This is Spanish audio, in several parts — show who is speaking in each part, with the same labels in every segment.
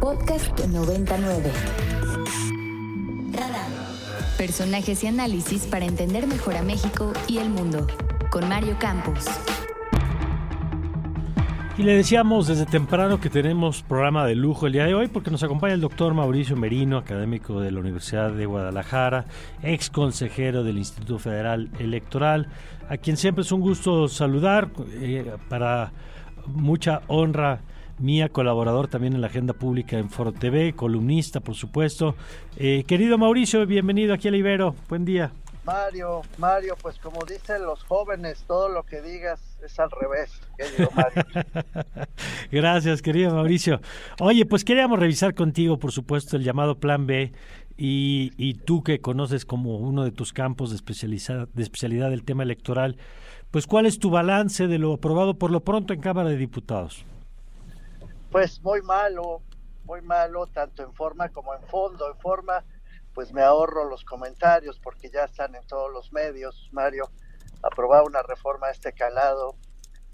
Speaker 1: Podcast 99. Personajes y análisis para entender mejor a México y el mundo. Con Mario Campos.
Speaker 2: Y le decíamos desde temprano que tenemos programa de lujo el día de hoy porque nos acompaña el doctor Mauricio Merino, académico de la Universidad de Guadalajara, ex consejero del Instituto Federal Electoral, a quien siempre es un gusto saludar eh, para mucha honra mía, colaborador también en la agenda pública en Foro TV, columnista, por supuesto. Eh, querido Mauricio, bienvenido aquí a Ibero. Buen día.
Speaker 3: Mario, Mario, pues como dicen los jóvenes, todo lo que digas es al revés, querido Mario.
Speaker 2: Gracias, querido Mauricio. Oye, pues queríamos revisar contigo, por supuesto, el llamado Plan B y, y tú que conoces como uno de tus campos de, especialidad, de especialidad el tema electoral, pues cuál es tu balance de lo aprobado por lo pronto en Cámara de Diputados.
Speaker 3: Pues muy malo, muy malo, tanto en forma como en fondo. En forma pues me ahorro los comentarios porque ya están en todos los medios. Mario, aprobar una reforma a este calado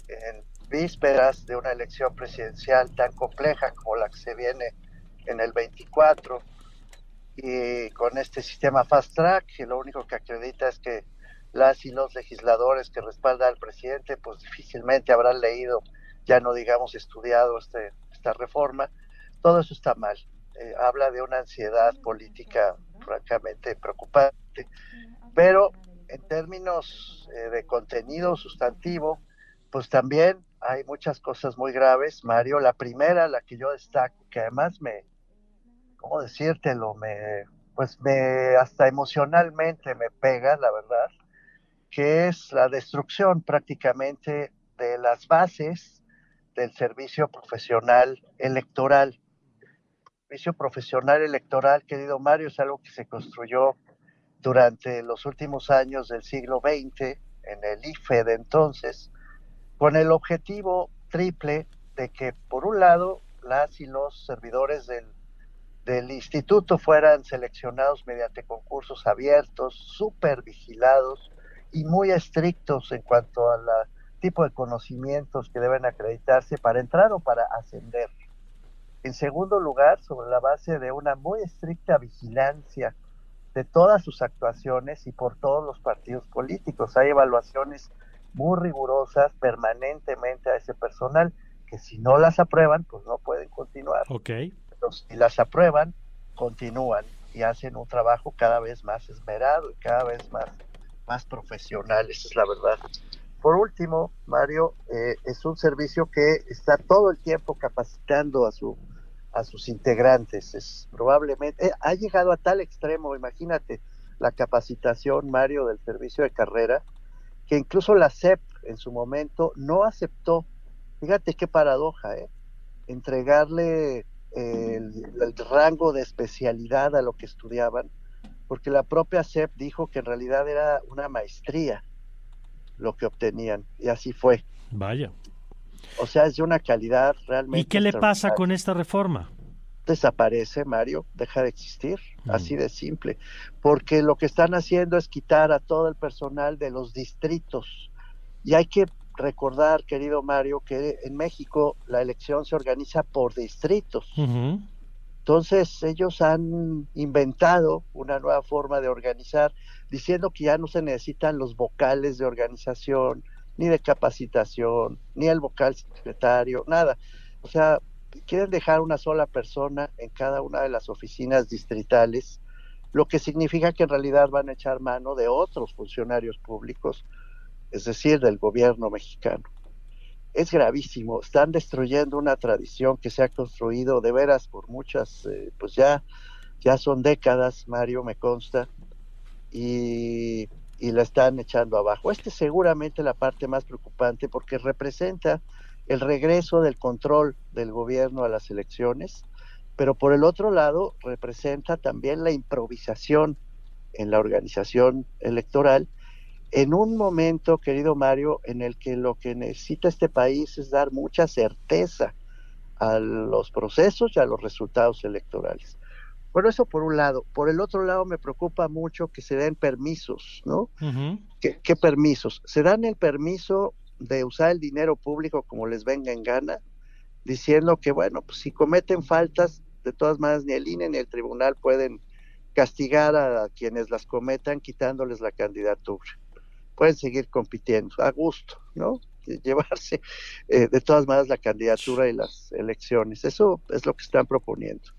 Speaker 3: en vísperas de una elección presidencial tan compleja como la que se viene en el 24 y con este sistema fast track que lo único que acredita es que las y los legisladores que respaldan al presidente pues difícilmente habrán leído, ya no digamos estudiado este, esta reforma. Todo eso está mal. Eh, habla de una ansiedad política francamente preocupante, pero en términos eh, de contenido sustantivo, pues también hay muchas cosas muy graves, Mario. La primera, la que yo destaco, que además me, ¿cómo decírtelo? Me, pues me, hasta emocionalmente me pega, la verdad, que es la destrucción prácticamente de las bases del servicio profesional electoral. Servicio profesional electoral, querido Mario, es algo que se construyó durante los últimos años del siglo XX en el IFE de entonces, con el objetivo triple de que, por un lado, las y los servidores del, instituto fueran seleccionados mediante concursos abiertos, súper vigilados y muy estrictos en cuanto al tipo de conocimientos que deben acreditarse para entrar o para ascender. En segundo lugar, sobre la base de una muy estricta vigilancia de todas sus actuaciones y por todos los partidos políticos. Hay evaluaciones muy rigurosas permanentemente a ese personal que si no las aprueban, pues no pueden continuar.
Speaker 2: Ok.
Speaker 3: si las aprueban, continúan y hacen un trabajo cada vez más esmerado y cada vez más, más profesional, esa es la verdad. Por último, Mario, eh, es un servicio que está todo el tiempo capacitando a su a sus integrantes. Es probablemente, eh, ha llegado a tal extremo, imagínate, la capacitación, Mario, del servicio de carrera, que incluso la CEP en su momento no aceptó, fíjate qué paradoja, ¿eh? entregarle el, el, rango de especialidad a lo que estudiaban, porque la propia CEP dijo que en realidad era una maestría lo que obtenían, y así fue.
Speaker 2: Vaya.
Speaker 3: O sea, es de una calidad realmente.
Speaker 2: ¿Y qué le pasa con esta reforma?
Speaker 3: Desaparece, Mario, deja de existir, mm. así de simple. Porque lo que están haciendo es quitar a todo el personal de los distritos. Y hay que recordar, querido Mario, que en México la elección se organiza por distritos. Entonces ellos han inventado una nueva forma de organizar, diciendo que ya no se necesitan los vocales de organización, ni de capacitación, ni el vocal secretario, nada. O sea, quieren dejar una sola persona en cada una de las oficinas distritales, lo que significa que en realidad van a echar mano de otros funcionarios públicos, es decir, del gobierno mexicano. Es gravísimo, están destruyendo una tradición que se ha construido de veras por muchas, eh, pues ya, ya son décadas, Mario, me consta, y y la están echando abajo. Esta es seguramente la parte más preocupante porque representa el regreso del control del gobierno a las elecciones, pero por el otro lado representa también la improvisación en la organización electoral en un momento, querido Mario, en el que lo que necesita este país es dar mucha certeza a los procesos y a los resultados electorales. Bueno, eso por un lado. Por el otro lado, me preocupa mucho que se den permisos, ¿no? ¿Qué, permisos? Se dan el permiso de usar el dinero público como les venga en gana, diciendo que, bueno, pues si cometen faltas, De todas maneras, ni el INE ni el tribunal pueden castigar a quienes las cometan quitándoles la candidatura. Pueden seguir compitiendo a gusto, ¿no? Llevarse eh, de todas maneras la candidatura y las elecciones. Eso es lo que están proponiendo.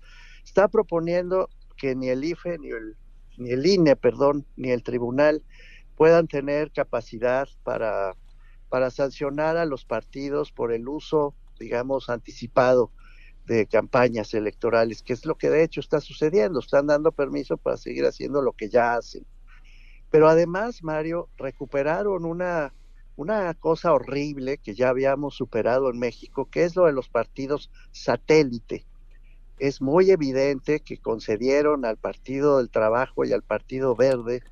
Speaker 3: Está proponiendo que ni el IFE, ni el, ni el INE, perdón, ni el tribunal puedan tener capacidad para, para sancionar a los partidos por el uso, digamos, anticipado de campañas electorales, que es lo que de hecho está sucediendo. Están dando permiso para seguir haciendo lo que ya hacen. Pero además, Mario, recuperaron una, una cosa horrible que ya habíamos superado en México, que es lo de los partidos satélite. Es muy evidente que concedieron al Partido del Trabajo y al Partido Verde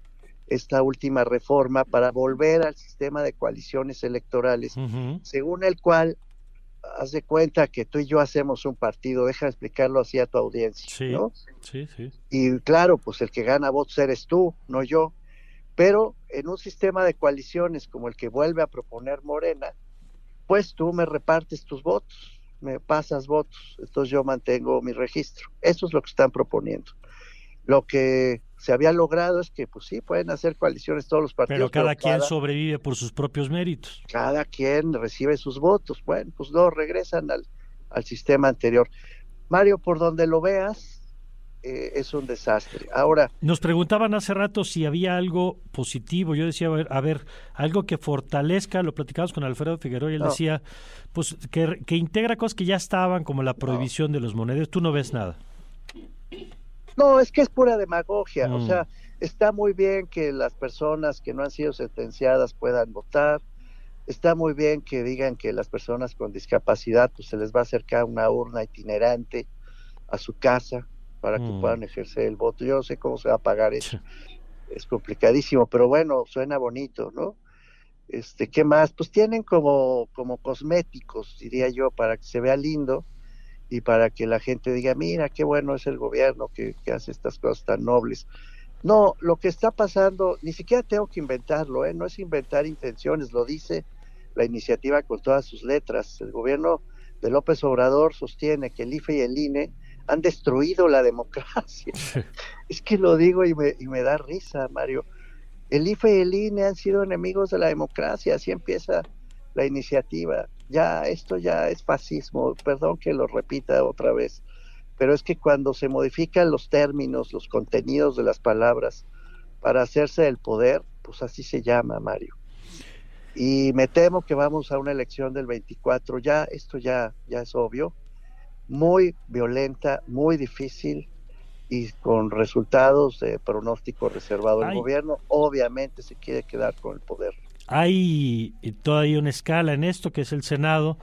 Speaker 3: esta última reforma para volver al sistema de coaliciones electorales, según el cual haz de cuenta que tú y yo hacemos un partido, deja de explicarlo así a tu audiencia,
Speaker 2: sí,
Speaker 3: ¿no?
Speaker 2: Sí, sí.
Speaker 3: Y claro, pues el que gana votos eres tú, no yo. Pero en un sistema de coaliciones como el que vuelve a proponer Morena, pues tú me repartes tus votos, me pasas votos, entonces yo mantengo mi registro. Eso es lo que están proponiendo. Lo que se había logrado es que, pues sí, pueden hacer coaliciones todos los partidos.
Speaker 2: Pero cada quien sobrevive por sus propios méritos.
Speaker 3: Cada quien recibe sus votos. Bueno, pues no, regresan al, al sistema anterior. Mario, por donde lo veas, eh, es un desastre. Ahora.
Speaker 2: Nos preguntaban hace rato si había algo positivo. Yo decía, a ver, a ver algo que fortalezca, lo platicamos con Alfredo Figueroa y él decía, pues que, que, integra cosas que ya estaban, como la prohibición de los monederos. Tú no ves nada.
Speaker 3: No, es que es pura demagogia. O
Speaker 2: Mm.
Speaker 3: sea, está muy bien que las personas que no han sido sentenciadas puedan votar. Está muy bien que digan que las personas con discapacidad pues se les va a acercar una urna itinerante a su casa para que
Speaker 2: Mm.
Speaker 3: puedan ejercer el voto. Yo no sé cómo se va a pagar eso. Es complicadísimo, pero bueno, suena bonito, ¿no? Este, ¿qué más? Pues tienen como como cosméticos, diría yo, para que se vea lindo y para que la gente diga, mira, qué bueno es el gobierno que, que hace estas cosas tan nobles. No, lo que está pasando, ni siquiera tengo que inventarlo, ¿eh? no es inventar intenciones, lo dice la iniciativa con todas sus letras. El gobierno de López Obrador sostiene que el IFE y el INE han destruido la democracia. es que lo digo y me, y me da risa, Mario. El IFE y el INE han sido enemigos de la democracia, así empieza la iniciativa. Ya, esto ya es fascismo, perdón que lo repita otra vez, pero es que cuando se modifican los términos, los contenidos de las palabras para hacerse del poder, pues así se llama, Mario. Y me temo que vamos a una elección del 24, ya, esto ya, ya es obvio, muy violenta, muy difícil y con resultados de pronóstico reservado. El
Speaker 2: Ay.
Speaker 3: gobierno obviamente se quiere quedar con el poder.
Speaker 2: Hay todavía una escala en esto, que es el Senado,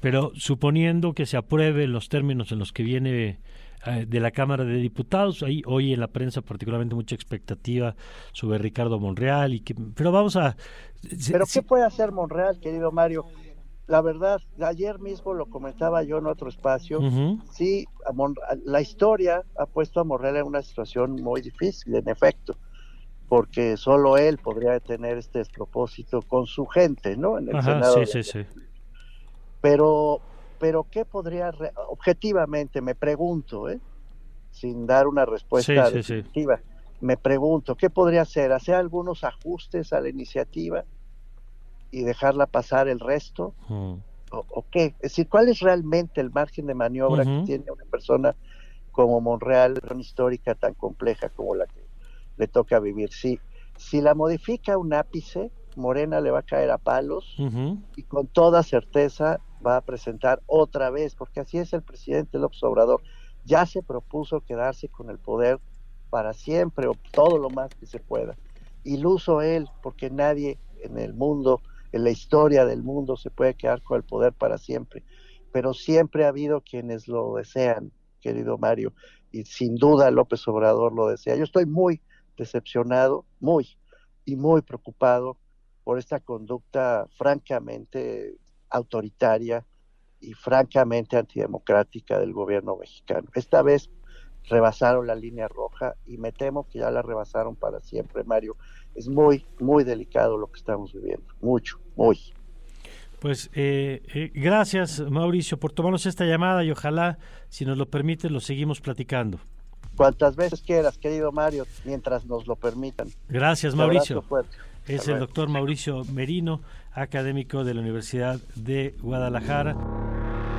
Speaker 2: pero suponiendo que se apruebe los términos en los que viene eh, de la Cámara de Diputados, hay hoy en la prensa particularmente mucha expectativa sobre Ricardo Monreal, y que, pero vamos a...
Speaker 3: Pero
Speaker 2: si-
Speaker 3: ¿qué puede hacer Monreal, querido Mario? La verdad, ayer mismo lo comentaba yo en otro espacio.
Speaker 2: Ujú.
Speaker 3: Sí, la historia ha puesto a Monreal en una situación muy difícil, en efecto, porque solo él podría tener este despropósito con su gente, ¿no? En el
Speaker 2: Ajá,
Speaker 3: Senado.
Speaker 2: sí, sí, sí.
Speaker 3: Pero, pero ¿qué podría, re- objetivamente, me pregunto, ¿eh? sin dar una respuesta
Speaker 2: Sí, sí, sí.
Speaker 3: definitiva, me pregunto, ¿qué podría hacer? ¿Hacer algunos ajustes a la iniciativa y dejarla pasar el resto?
Speaker 2: Mm.
Speaker 3: ¿O, o qué? Es decir, ¿cuál es realmente el margen de maniobra que tiene una persona como Monreal, una histórica tan compleja como la que le toca vivir? Si, si la modifica un ápice, Morena le va a caer a palos y con toda certeza va a presentar otra vez, porque así es el presidente López Obrador. Ya se propuso quedarse con el poder para siempre o todo lo más que se pueda. Iluso él, porque nadie en el mundo, en la historia del mundo, se puede quedar con el poder para siempre. Pero siempre ha habido quienes lo desean, querido Mario, y sin duda López Obrador lo desea. Yo estoy muy decepcionado, muy, y muy preocupado por esta conducta francamente autoritaria y francamente antidemocrática del gobierno mexicano. Esta vez rebasaron la línea roja y me temo que ya la rebasaron para siempre, Mario. Es muy, muy delicado lo que estamos viviendo, mucho, muy.
Speaker 2: Pues eh, eh, gracias, Mauricio, por tomarnos esta llamada y ojalá, si nos lo permite, lo seguimos platicando.
Speaker 3: Cuantas veces quieras, querido Mario, mientras nos lo permitan.
Speaker 2: Gracias, Mauricio. Es el doctor Mauricio Merino, académico de la Universidad de Guadalajara.